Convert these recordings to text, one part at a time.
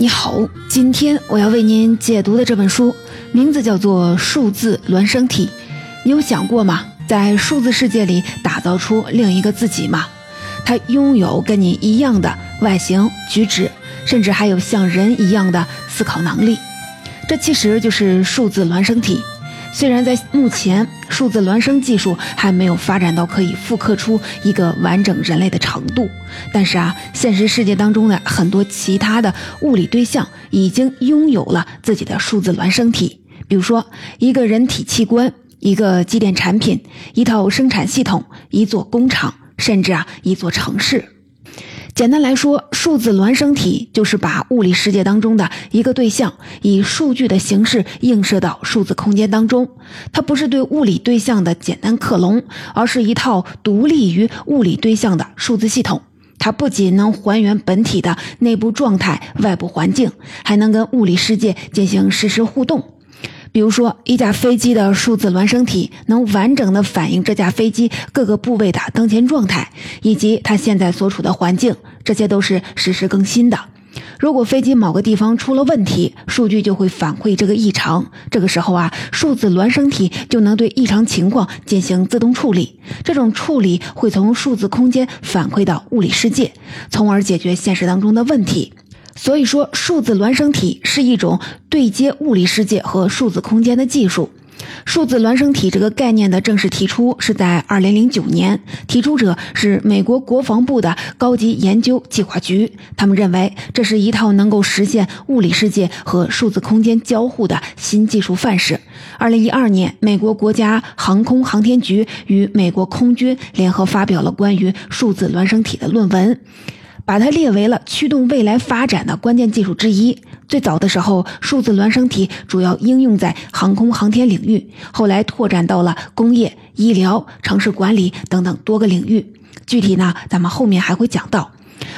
你好，今天我要为您解读的这本书名字叫做《数字孪生体》。你有想过吗？在数字世界里打造出另一个自己吗？它拥有跟你一样的外形、举止，甚至还有像人一样的思考能力。这其实就是数字孪生体。虽然在目前，数字孪生技术还没有发展到可以复刻出一个完整人类的程度，但是啊，现实世界当中的很多其他的物理对象已经拥有了自己的数字孪生体，比如说一个人体器官、一个机电产品、一套生产系统、一座工厂，甚至啊一座城市。简单来说，数字孪生体就是把物理世界当中的一个对象以数据的形式映射到数字空间当中。它不是对物理对象的简单克隆，而是一套独立于物理对象的数字系统。它不仅能还原本体的内部状态、外部环境，还能跟物理世界进行实时互动。比如说，一架飞机的数字孪生体能完整的反映这架飞机各个部位的当前状态，以及它现在所处的环境，这些都是实时更新的。如果飞机某个地方出了问题，数据就会反馈这个异常。这个时候啊，数字孪生体就能对异常情况进行自动处理。这种处理会从数字空间反馈到物理世界，从而解决现实当中的问题。所以说，数字孪生体是一种对接物理世界和数字空间的技术。数字孪生体这个概念的正式提出是在2009年，提出者是美国国防部的高级研究计划局。他们认为这是一套能够实现物理世界和数字空间交互的新技术范式。2012年，美国国家航空航天局与美国空军联合发表了关于数字孪生体的论文。把它列为了驱动未来发展的关键技术之一。最早的时候，数字孪生体主要应用在航空航天领域，后来拓展到了工业、医疗、城市管理等等多个领域。具体呢，咱们后面还会讲到。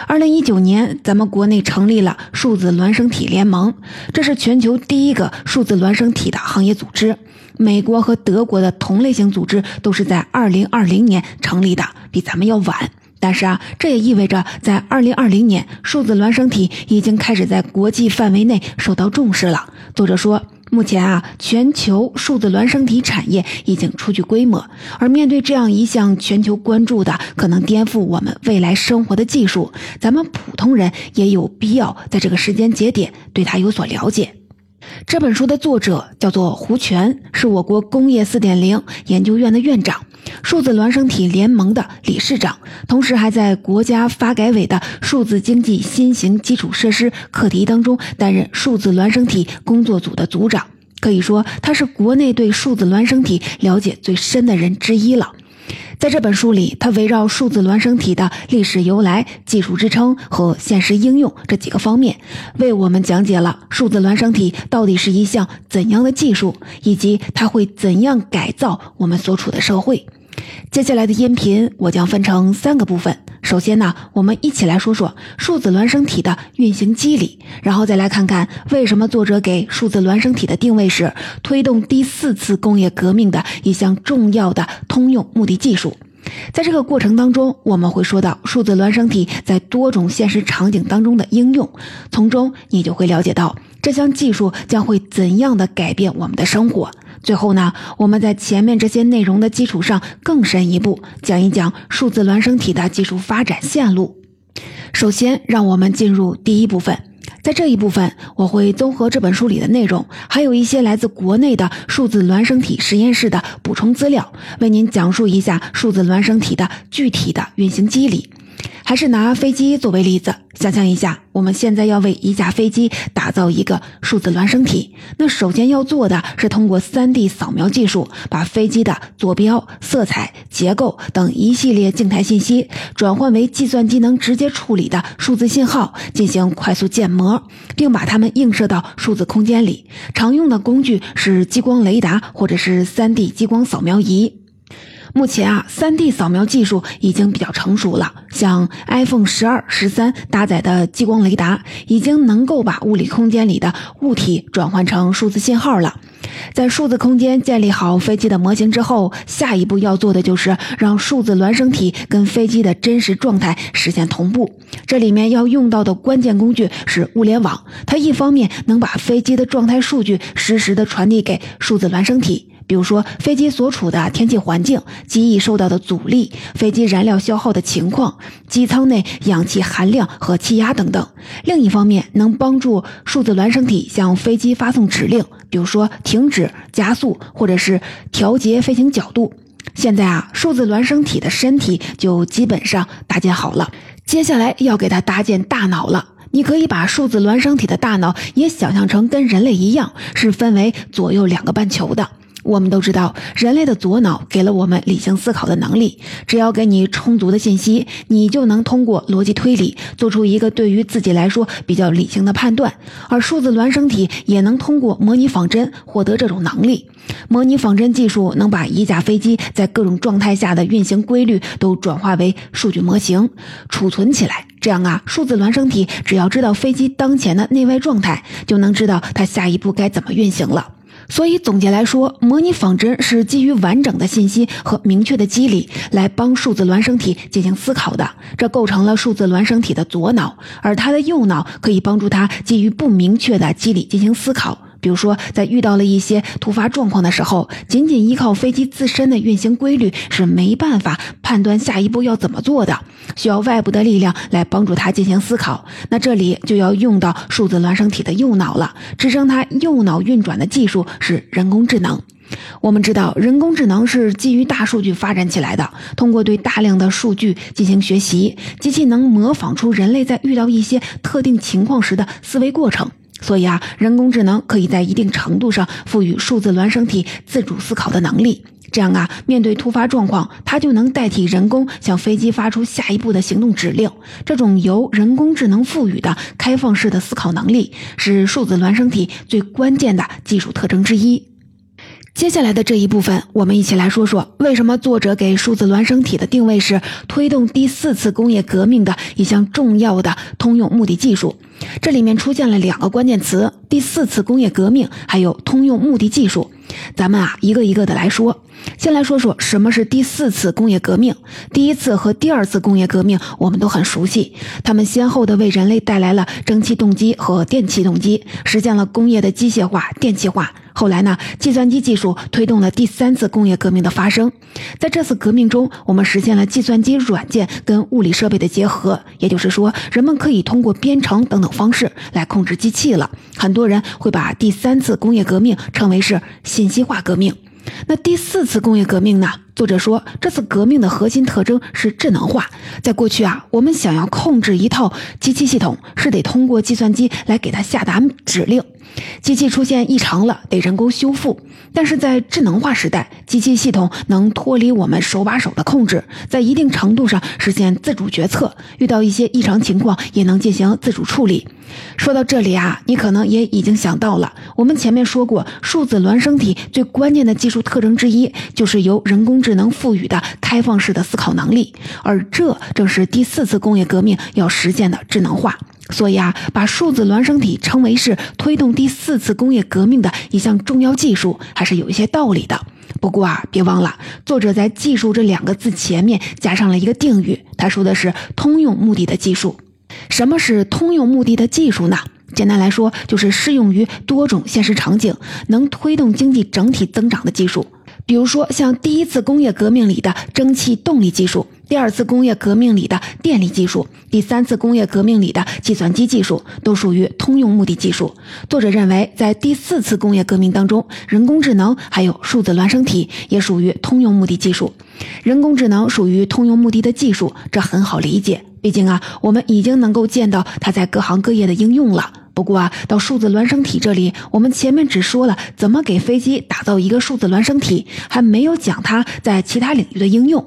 二零一九年，咱们国内成立了数字孪生体联盟，这是全球第一个数字孪生体的行业组织。美国和德国的同类型组织都是在二零二零年成立的，比咱们要晚。但是啊，这也意味着在二零二零年，数字孪生体已经开始在国际范围内受到重视了。作者说，目前啊，全球数字孪生体产业已经初具规模，而面对这样一项全球关注的、可能颠覆我们未来生活的技术，咱们普通人也有必要在这个时间节点对它有所了解。这本书的作者叫做胡全，是我国工业四点零研究院的院长。数字孪生体联盟的理事长，同时还在国家发改委的数字经济新型基础设施课题当中担任数字孪生体工作组的组长。可以说，他是国内对数字孪生体了解最深的人之一了。在这本书里，他围绕数字孪生体的历史由来、技术支撑和现实应用这几个方面，为我们讲解了数字孪生体到底是一项怎样的技术，以及它会怎样改造我们所处的社会。接下来的音频我将分成三个部分。首先呢，我们一起来说说数字孪生体的运行机理，然后再来看看为什么作者给数字孪生体的定位是推动第四次工业革命的一项重要的通用目的技术。在这个过程当中，我们会说到数字孪生体在多种现实场景当中的应用，从中你就会了解到这项技术将会怎样的改变我们的生活。最后呢，我们在前面这些内容的基础上更深一步讲一讲数字孪生体的技术发展线路。首先，让我们进入第一部分。在这一部分，我会综合这本书里的内容，还有一些来自国内的数字孪生体实验室的补充资料，为您讲述一下数字孪生体的具体的运行机理。还是拿飞机作为例子，想象一下，我们现在要为一架飞机打造一个数字孪生体，那首先要做的是通过 3D 扫描技术，把飞机的坐标、色彩、结构等一系列静态信息转换为计算机能直接处理的数字信号，进行快速建模，并把它们映射到数字空间里。常用的工具是激光雷达或者是 3D 激光扫描仪。目前啊，3D 扫描技术已经比较成熟了。像 iPhone 十二、十三搭载的激光雷达，已经能够把物理空间里的物体转换成数字信号了。在数字空间建立好飞机的模型之后，下一步要做的就是让数字孪生体跟飞机的真实状态实现同步。这里面要用到的关键工具是物联网，它一方面能把飞机的状态数据实时的传递给数字孪生体。比如说，飞机所处的天气环境、机翼受到的阻力、飞机燃料消耗的情况、机舱内氧气含量和气压等等。另一方面，能帮助数字孪生体向飞机发送指令，比如说停止、加速，或者是调节飞行角度。现在啊，数字孪生体的身体就基本上搭建好了，接下来要给它搭建大脑了。你可以把数字孪生体的大脑也想象成跟人类一样，是分为左右两个半球的。我们都知道，人类的左脑给了我们理性思考的能力。只要给你充足的信息，你就能通过逻辑推理做出一个对于自己来说比较理性的判断。而数字孪生体也能通过模拟仿真获得这种能力。模拟仿真技术能把一架飞机在各种状态下的运行规律都转化为数据模型，储存起来。这样啊，数字孪生体只要知道飞机当前的内外状态，就能知道它下一步该怎么运行了。所以，总结来说，模拟仿真是基于完整的信息和明确的机理来帮数字孪生体进行思考的，这构成了数字孪生体的左脑，而它的右脑可以帮助它基于不明确的机理进行思考。比如说，在遇到了一些突发状况的时候，仅仅依靠飞机自身的运行规律是没办法判断下一步要怎么做的，需要外部的力量来帮助它进行思考。那这里就要用到数字孪生体的右脑了，支撑它右脑运转的技术是人工智能。我们知道，人工智能是基于大数据发展起来的，通过对大量的数据进行学习，机器能模仿出人类在遇到一些特定情况时的思维过程。所以啊，人工智能可以在一定程度上赋予数字孪生体自主思考的能力。这样啊，面对突发状况，它就能代替人工向飞机发出下一步的行动指令。这种由人工智能赋予的开放式的思考能力，是数字孪生体最关键的技术特征之一。接下来的这一部分，我们一起来说说为什么作者给数字孪生体的定位是推动第四次工业革命的一项重要的通用目的技术。这里面出现了两个关键词：第四次工业革命，还有通用目的技术。咱们啊，一个一个的来说。先来说说什么是第四次工业革命。第一次和第二次工业革命我们都很熟悉，他们先后的为人类带来了蒸汽动机和电气动机，实现了工业的机械化、电气化。后来呢，计算机技术推动了第三次工业革命的发生。在这次革命中，我们实现了计算机软件跟物理设备的结合，也就是说，人们可以通过编程等等方式来控制机器了。很多人会把第三次工业革命称为是信息化革命。那第四次工业革命呢？作者说，这次革命的核心特征是智能化。在过去啊，我们想要控制一套机器系统，是得通过计算机来给它下达指令。机器出现异常了，得人工修复。但是在智能化时代，机器系统能脱离我们手把手的控制，在一定程度上实现自主决策。遇到一些异常情况，也能进行自主处理。说到这里啊，你可能也已经想到了，我们前面说过，数字孪生体最关键的技术特征之一，就是由人工智能赋予的开放式的思考能力，而这正是第四次工业革命要实现的智能化。所以啊，把数字孪生体称为是推动第四次工业革命的一项重要技术，还是有一些道理的。不过啊，别忘了，作者在“技术”这两个字前面加上了一个定语，他说的是通用目的的技术。什么是通用目的的技术呢？简单来说，就是适用于多种现实场景，能推动经济整体增长的技术。比如说，像第一次工业革命里的蒸汽动力技术。第二次工业革命里的电力技术，第三次工业革命里的计算机技术，都属于通用目的技术。作者认为，在第四次工业革命当中，人工智能还有数字孪生体也属于通用目的技术。人工智能属于通用目的的技术，这很好理解。毕竟啊，我们已经能够见到它在各行各业的应用了。不过啊，到数字孪生体这里，我们前面只说了怎么给飞机打造一个数字孪生体，还没有讲它在其他领域的应用。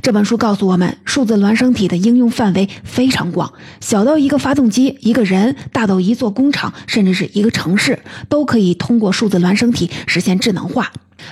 这本书告诉我们，数字孪生体的应用范围非常广，小到一个发动机、一个人，大到一座工厂，甚至是一个城市，都可以通过数字孪生体实现智能化。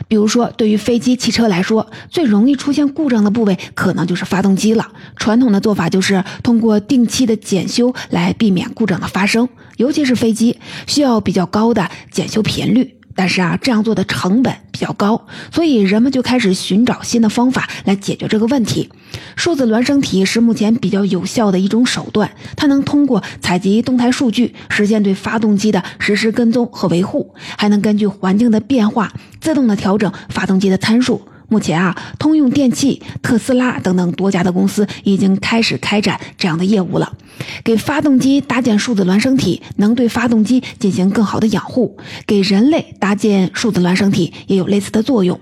比如说，对于飞机、汽车来说，最容易出现故障的部位可能就是发动机了。传统的做法就是通过定期的检修来避免故障的发生，尤其是飞机需要比较高的检修频率。但是啊，这样做的成本比较高，所以人们就开始寻找新的方法来解决这个问题。数字孪生体是目前比较有效的一种手段，它能通过采集动态数据，实现对发动机的实时跟踪和维护，还能根据环境的变化自动的调整发动机的参数。目前啊，通用电气、特斯拉等等多家的公司已经开始开展这样的业务了。给发动机搭建数字孪生体，能对发动机进行更好的养护；给人类搭建数字孪生体，也有类似的作用。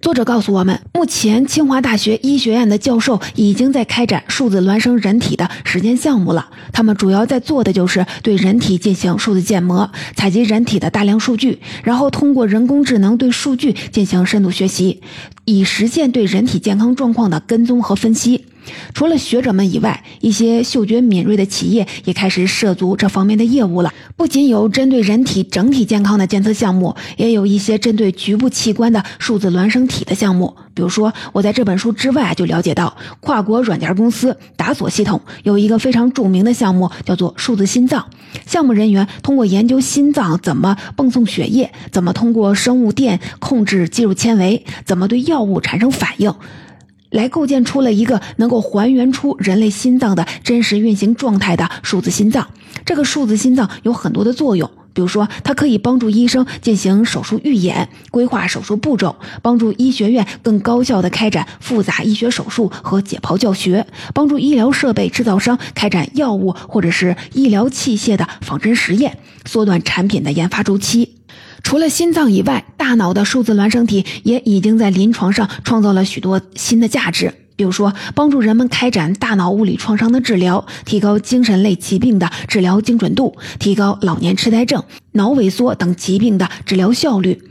作者告诉我们，目前清华大学医学院的教授已经在开展数字孪生人体的实践项目了。他们主要在做的就是对人体进行数字建模，采集人体的大量数据，然后通过人工智能对数据进行深度学习，以实现对人体健康状况的跟踪和分析。除了学者们以外，一些嗅觉敏锐的企业也开始涉足这方面的业务了。不仅有针对人体整体健康的监测项目，也有一些针对局部器官的数字孪生体的项目。比如说，我在这本书之外就了解到，跨国软件公司达索系统有一个非常著名的项目，叫做数字心脏。项目人员通过研究心脏怎么泵送血液，怎么通过生物电控制肌肉纤维，怎么对药物产生反应。来构建出了一个能够还原出人类心脏的真实运行状态的数字心脏。这个数字心脏有很多的作用，比如说，它可以帮助医生进行手术预演、规划手术步骤，帮助医学院更高效地开展复杂医学手术和解剖教学，帮助医疗设备制造商开展药物或者是医疗器械的仿真实验，缩短产品的研发周期。除了心脏以外，大脑的数字孪生体也已经在临床上创造了许多新的价值，比如说帮助人们开展大脑物理创伤的治疗，提高精神类疾病的治疗精准度，提高老年痴呆症、脑萎缩等疾病的治疗效率。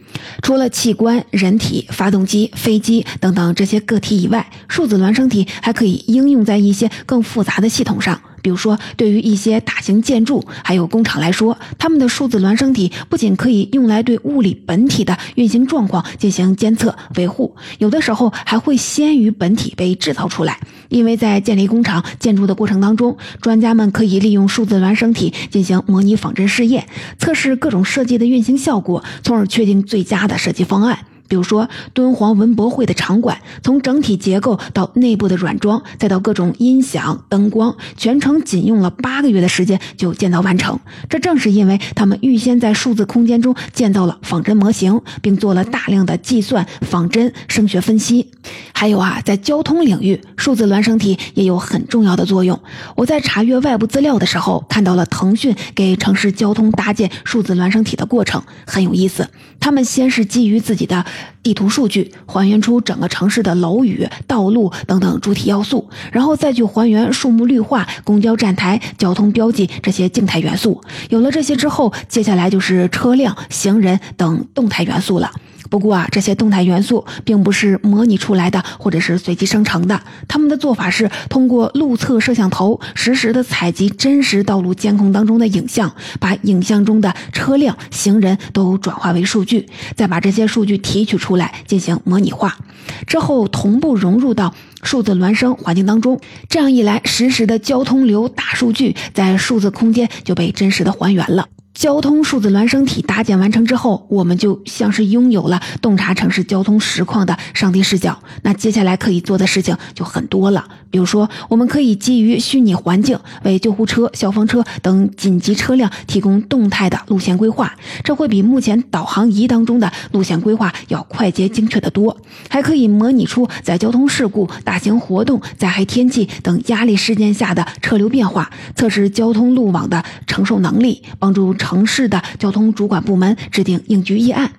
除了器官、人体、发动机、飞机等等这些个体以外，数字孪生体还可以应用在一些更复杂的系统上。比如说，对于一些大型建筑还有工厂来说，他们的数字孪生体不仅可以用来对物理本体的运行状况进行监测维护，有的时候还会先于本体被制造出来。因为在建立工厂建筑的过程当中，专家们可以利用数字孪生体进行模拟仿真试验，测试各种设计的运行效果，从而确定最佳的设计方案。比如说，敦煌文博会的场馆，从整体结构到内部的软装，再到各种音响、灯光，全程仅用了八个月的时间就建造完成。这正是因为他们预先在数字空间中建造了仿真模型，并做了大量的计算、仿真、声学分析。还有啊，在交通领域，数字孪生体也有很重要的作用。我在查阅外部资料的时候，看到了腾讯给城市交通搭建数字孪生体的过程，很有意思。他们先是基于自己的地图数据，还原出整个城市的楼宇、道路等等主体要素，然后再去还原树木绿化、公交站台、交通标记这些静态元素。有了这些之后，接下来就是车辆、行人等动态元素了。不过啊，这些动态元素并不是模拟出来的，或者是随机生成的。他们的做法是通过路侧摄像头实时的采集真实道路监控当中的影像，把影像中的车辆、行人都转化为数据，再把这些数据提取出来进行模拟化，之后同步融入到数字孪生环境当中。这样一来，实时的交通流大数据在数字空间就被真实的还原了。交通数字孪生体搭建完成之后，我们就像是拥有了洞察城市交通实况的上帝视角。那接下来可以做的事情就很多了，比如说，我们可以基于虚拟环境为救护车、消防车等紧急车辆提供动态的路线规划，这会比目前导航仪当中的路线规划要快捷精确得多。还可以模拟出在交通事故、大型活动、灾害天气等压力事件下的车流变化，测试交通路网的承受能力，帮助。城市的交通主管部门制定应急预案。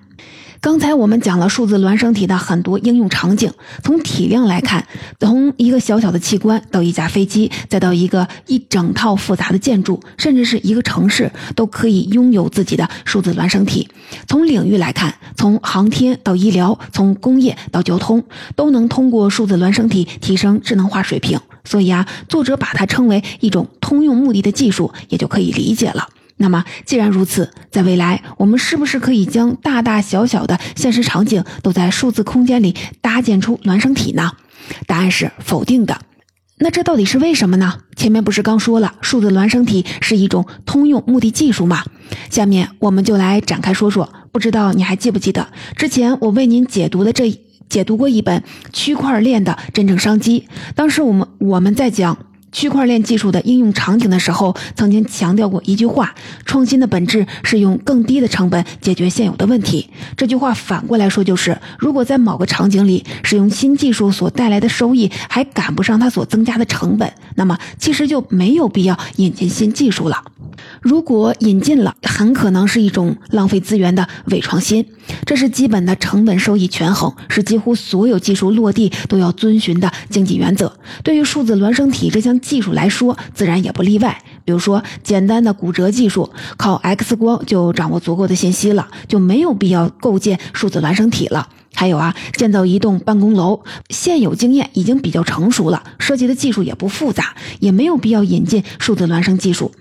刚才我们讲了数字孪生体的很多应用场景，从体量来看，从一个小小的器官到一架飞机，再到一个一整套复杂的建筑，甚至是一个城市，都可以拥有自己的数字孪生体。从领域来看，从航天到医疗，从工业到交通，都能通过数字孪生体提升智能化水平。所以啊，作者把它称为一种通用目的的技术，也就可以理解了。那么，既然如此，在未来，我们是不是可以将大大小小的现实场景都在数字空间里搭建出孪生体呢？答案是否定的。那这到底是为什么呢？前面不是刚说了，数字孪生体是一种通用目的技术吗？下面我们就来展开说说，不知道你还记不记得之前我为您解读的这解读过一本区块链的真正商机。当时我们我们在讲。区块链技术的应用场景的时候，曾经强调过一句话：创新的本质是用更低的成本解决现有的问题。这句话反过来说就是，如果在某个场景里使用新技术所带来的收益还赶不上它所增加的成本，那么其实就没有必要引进新技术了。如果引进了，很可能是一种浪费资源的伪创新。这是基本的成本收益权衡，是几乎所有技术落地都要遵循的经济原则。对于数字孪生体这项技术来说，自然也不例外。比如说，简单的骨折技术，靠 X 光就掌握足够的信息了，就没有必要构建数字孪生体了。还有啊，建造一栋办公楼，现有经验已经比较成熟了，设计的技术也不复杂，也没有必要引进数字孪生技术。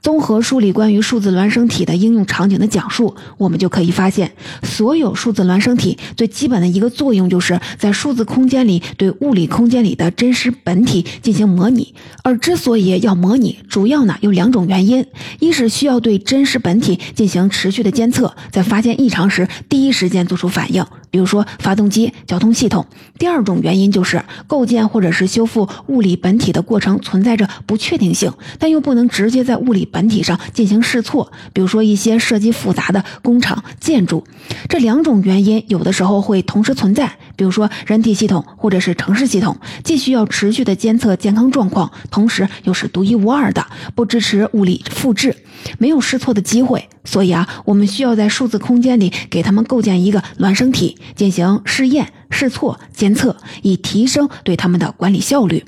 综合梳理关于数字孪生体的应用场景的讲述，我们就可以发现，所有数字孪生体最基本的一个作用，就是在数字空间里对物理空间里的真实本体进行模拟。而之所以要模拟，主要呢有两种原因：一是需要对真实本体进行持续的监测，在发现异常时第一时间做出反应。比如说发动机、交通系统。第二种原因就是构建或者是修复物理本体的过程存在着不确定性，但又不能直接在物理本体上进行试错。比如说一些设计复杂的工厂建筑，这两种原因有的时候会同时存在。比如说人体系统或者是城市系统，既需要持续的监测健康状况，同时又是独一无二的，不支持物理复制，没有试错的机会。所以啊，我们需要在数字空间里给他们构建一个孪生体，进行试验、试错、监测，以提升对他们的管理效率。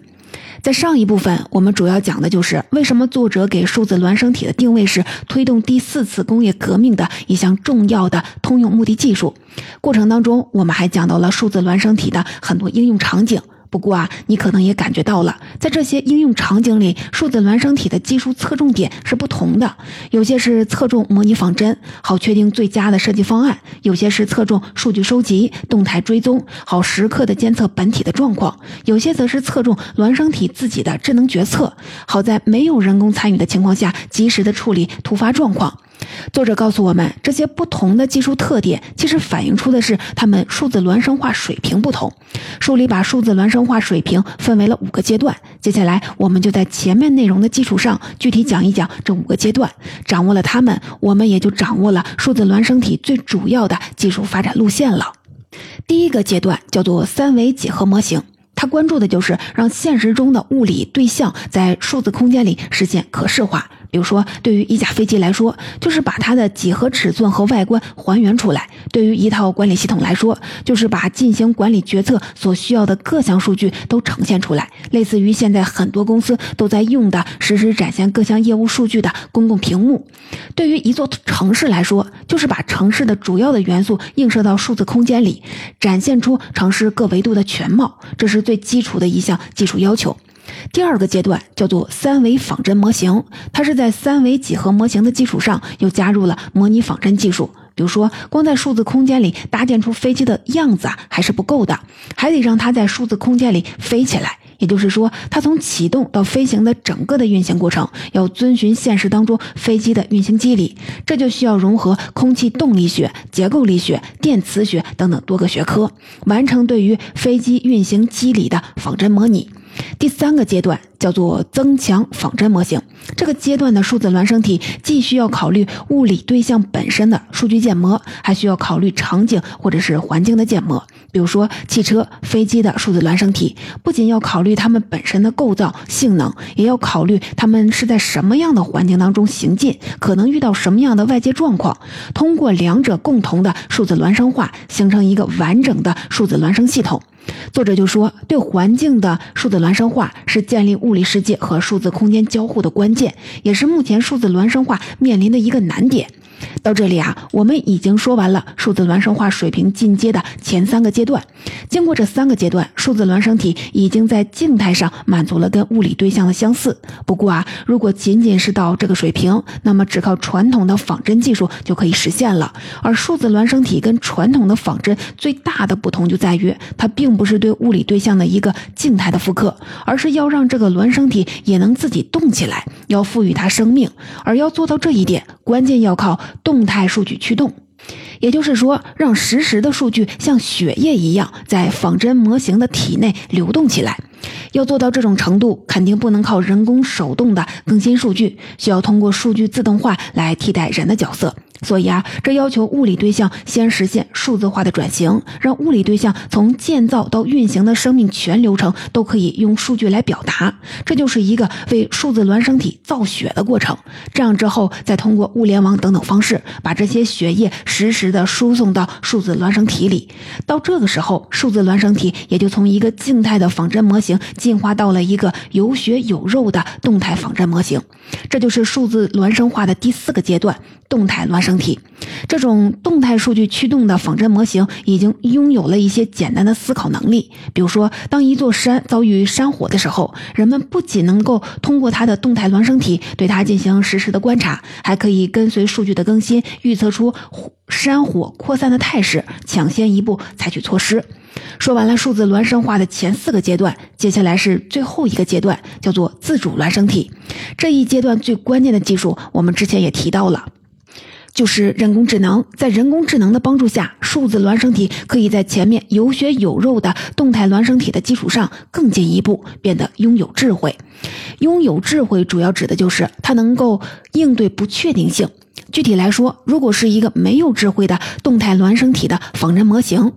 在上一部分，我们主要讲的就是为什么作者给数字孪生体的定位是推动第四次工业革命的一项重要的通用目的技术。过程当中，我们还讲到了数字孪生体的很多应用场景。不过啊，你可能也感觉到了，在这些应用场景里，数字孪生体的技术侧重点是不同的。有些是侧重模拟仿真，好确定最佳的设计方案；有些是侧重数据收集、动态追踪，好时刻的监测本体的状况；有些则是侧重孪生体自己的智能决策，好在没有人工参与的情况下，及时的处理突发状况。作者告诉我们，这些不同的技术特点其实反映出的是他们数字孪生化水平不同。书里把数字孪生化水平分为了五个阶段，接下来我们就在前面内容的基础上具体讲一讲这五个阶段。掌握了它们，我们也就掌握了数字孪生体最主要的技术发展路线了。第一个阶段叫做三维几何模型。他关注的就是让现实中的物理对象在数字空间里实现可视化。比如说，对于一架飞机来说，就是把它的几何尺寸和外观还原出来；对于一套管理系统来说，就是把进行管理决策所需要的各项数据都呈现出来。类似于现在很多公司都在用的实时展现各项业务数据的公共屏幕。对于一座城市来说，就是把城市的主要的元素映射到数字空间里，展现出城市各维度的全貌。这是最基础的一项技术要求。第二个阶段叫做三维仿真模型，它是在三维几何模型的基础上又加入了模拟仿真技术。比如说，光在数字空间里搭建出飞机的样子啊，还是不够的，还得让它在数字空间里飞起来。也就是说，它从启动到飞行的整个的运行过程要遵循现实当中飞机的运行机理，这就需要融合空气动力学、结构力学、电磁学等等多个学科，完成对于飞机运行机理的仿真模拟。第三个阶段叫做增强仿真模型。这个阶段的数字孪生体既需要考虑物理对象本身的数据建模，还需要考虑场景或者是环境的建模。比如说汽车、飞机的数字孪生体，不仅要考虑它们本身的构造、性能，也要考虑它们是在什么样的环境当中行进，可能遇到什么样的外界状况。通过两者共同的数字孪生化，形成一个完整的数字孪生系统。作者就说，对环境的数字孪生化是建立物理世界和数字空间交互的关键，也是目前数字孪生化面临的一个难点。到这里啊，我们已经说完了数字孪生化水平进阶的前三个阶段。经过这三个阶段，数字孪生体已经在静态上满足了跟物理对象的相似。不过啊，如果仅仅是到这个水平，那么只靠传统的仿真技术就可以实现了。而数字孪生体跟传统的仿真最大的不同就在于，它并不是对物理对象的一个静态的复刻，而是要让这个孪生体也能自己动起来，要赋予它生命。而要做到这一点，关键要靠。动态数据驱动，也就是说，让实时的数据像血液一样在仿真模型的体内流动起来。要做到这种程度，肯定不能靠人工手动的更新数据，需要通过数据自动化来替代人的角色。所以啊，这要求物理对象先实现数字化的转型，让物理对象从建造到运行的生命全流程都可以用数据来表达。这就是一个为数字孪生体造血的过程。这样之后，再通过物联网等等方式，把这些血液实时的输送到数字孪生体里。到这个时候，数字孪生体也就从一个静态的仿真模型进化到了一个有血有肉的动态仿真模型。这就是数字孪生化的第四个阶段——动态孪生。体这种动态数据驱动的仿真模型已经拥有了一些简单的思考能力。比如说，当一座山遭遇山火的时候，人们不仅能够通过它的动态孪生体对它进行实时的观察，还可以跟随数据的更新，预测出山火扩散的态势，抢先一步采取措施。说完了数字孪生化的前四个阶段，接下来是最后一个阶段，叫做自主孪生体。这一阶段最关键的技术，我们之前也提到了。就是人工智能，在人工智能的帮助下，数字孪生体可以在前面有血有肉的动态孪生体的基础上更进一步，变得拥有智慧。拥有智慧主要指的就是它能够应对不确定性。具体来说，如果是一个没有智慧的动态孪生体的仿真模型，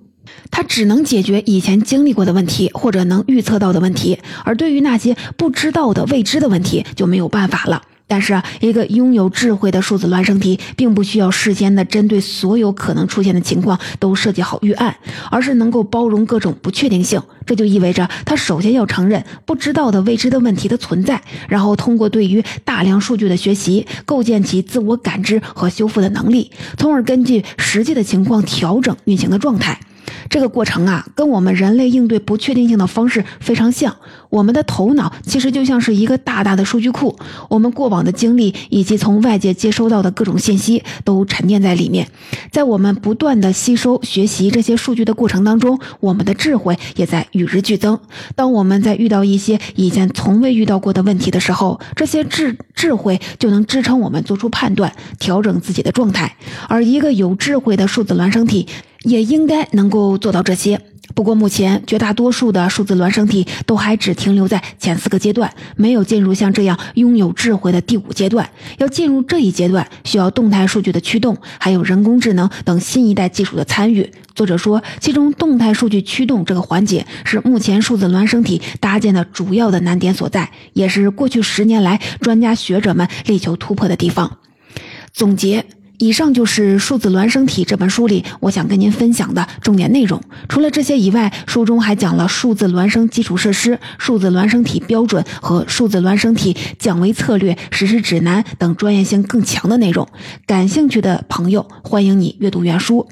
它只能解决以前经历过的问题或者能预测到的问题，而对于那些不知道的未知的问题就没有办法了。但是，一个拥有智慧的数字孪生体，并不需要事先的针对所有可能出现的情况都设计好预案，而是能够包容各种不确定性。这就意味着，它首先要承认不知道的未知的问题的存在，然后通过对于大量数据的学习，构建起自我感知和修复的能力，从而根据实际的情况调整运行的状态。这个过程啊，跟我们人类应对不确定性的方式非常像。我们的头脑其实就像是一个大大的数据库，我们过往的经历以及从外界接收到的各种信息都沉淀在里面。在我们不断的吸收、学习这些数据的过程当中，我们的智慧也在与日俱增。当我们在遇到一些以前从未遇到过的问题的时候，这些智智慧就能支撑我们做出判断，调整自己的状态。而一个有智慧的数字孪生体。也应该能够做到这些。不过，目前绝大多数的数字孪生体都还只停留在前四个阶段，没有进入像这样拥有智慧的第五阶段。要进入这一阶段，需要动态数据的驱动，还有人工智能等新一代技术的参与。作者说，其中动态数据驱动这个环节是目前数字孪生体搭建的主要的难点所在，也是过去十年来专家学者们力求突破的地方。总结。以上就是《数字孪生体》这本书里我想跟您分享的重点内容。除了这些以外，书中还讲了数字孪生基础设施、数字孪生体标准和数字孪生体降维策略实施指南等专业性更强的内容。感兴趣的朋友，欢迎你阅读原书。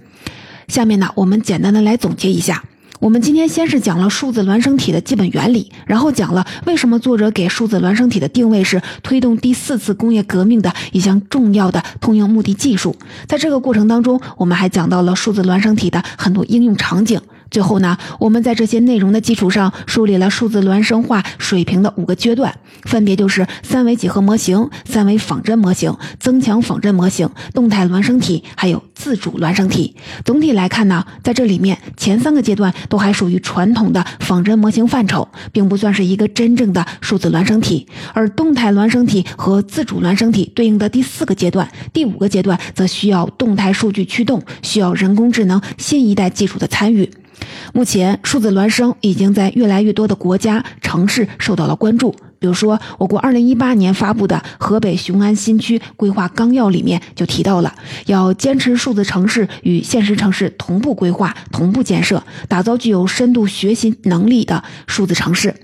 下面呢，我们简单的来总结一下。我们今天先是讲了数字孪生体的基本原理，然后讲了为什么作者给数字孪生体的定位是推动第四次工业革命的一项重要的通用目的技术。在这个过程当中，我们还讲到了数字孪生体的很多应用场景。最后呢，我们在这些内容的基础上梳理了数字孪生化水平的五个阶段，分别就是三维几何模型、三维仿真模型、增强仿真模型、动态孪生体，还有自主孪生体。总体来看呢，在这里面前三个阶段都还属于传统的仿真模型范畴，并不算是一个真正的数字孪生体。而动态孪生体和自主孪生体对应的第四个阶段、第五个阶段，则需要动态数据驱动，需要人工智能新一代技术的参与。目前，数字孪生已经在越来越多的国家、城市受到了关注。比如说，我国2018年发布的《河北雄安新区规划纲要》里面就提到了，要坚持数字城市与现实城市同步规划、同步建设，打造具有深度学习能力的数字城市。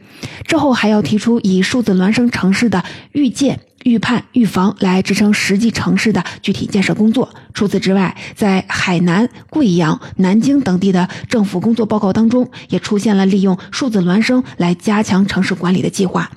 之后还要提出以数字孪生城市的预见。预判、预防来支撑实际城市的具体建设工作。除此之外，在海南、贵阳、南京等地的政府工作报告当中，也出现了利用数字孪生来加强城市管理的计划。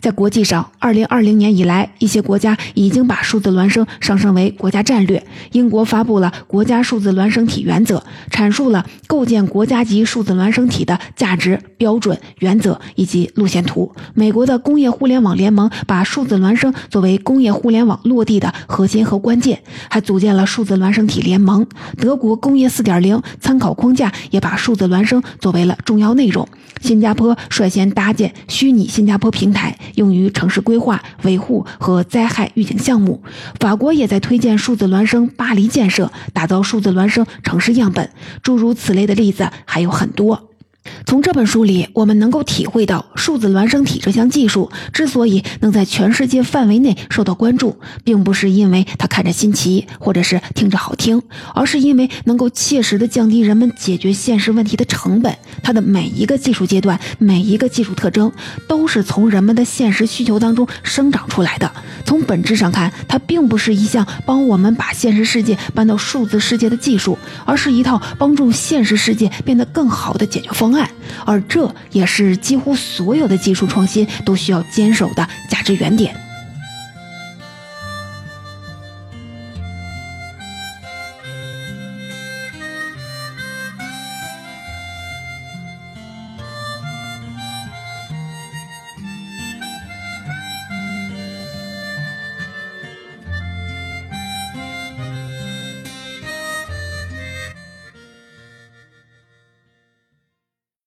在国际上，二零二零年以来，一些国家已经把数字孪生上升为国家战略。英国发布了《国家数字孪生体原则》，阐述了构建国家级数字孪生体的价值标准、原则以及路线图。美国的工业互联网联盟把数字孪生作为工业互联网落地的核心和关键，还组建了数字孪生体联盟。德国工业四点零参考框架也把数字孪生作为了重要内容。新加坡率先搭建虚拟新加坡平台，用于城市规划、维护和灾害预警项目。法国也在推荐数字孪生巴黎建设，打造数字孪生城市样本。诸如此类的例子还有很多。从这本书里，我们能够体会到，数字孪生体这项技术之所以能在全世界范围内受到关注，并不是因为它看着新奇，或者是听着好听，而是因为能够切实的降低人们解决现实问题的成本。它的每一个技术阶段，每一个技术特征，都是从人们的现实需求当中生长出来的。从本质上看，它并不是一项帮我们把现实世界搬到数字世界的技术，而是一套帮助现实世界变得更好的解决方方案。而这也是几乎所有的技术创新都需要坚守的价值原点。